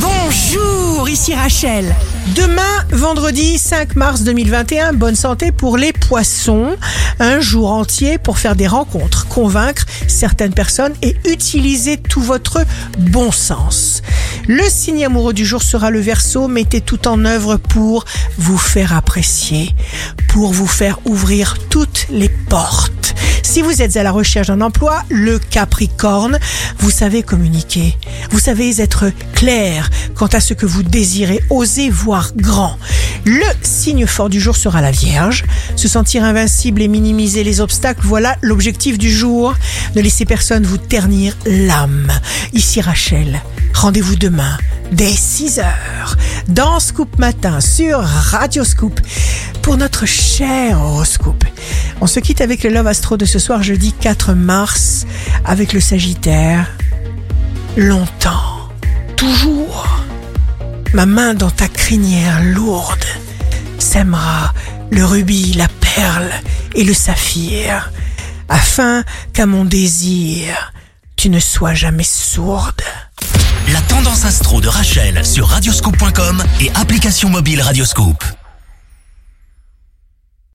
Bonjour, ici Rachel. Demain, vendredi 5 mars 2021, bonne santé pour les poissons. Un jour entier pour faire des rencontres, convaincre certaines personnes et utiliser tout votre bon sens. Le signe amoureux du jour sera le verso. Mettez tout en œuvre pour vous faire apprécier, pour vous faire ouvrir toutes les portes. Si vous êtes à la recherche d'un emploi, le Capricorne, vous savez communiquer. Vous savez être clair quant à ce que vous désirez. Osez voir grand. Le signe fort du jour sera la Vierge. Se sentir invincible et minimiser les obstacles, voilà l'objectif du jour. Ne laissez personne vous ternir l'âme. Ici Rachel. Rendez-vous demain dès 6 heures dans Scoop Matin sur Radio Scoop pour notre cher horoscope. On se quitte avec le Love Astro de ce soir jeudi 4 mars avec le Sagittaire. Longtemps, toujours, ma main dans ta crinière lourde sèmera le rubis, la perle et le saphir, afin qu'à mon désir, tu ne sois jamais sourde. La tendance astro de Rachel sur radioscope.com et application mobile Radioscope.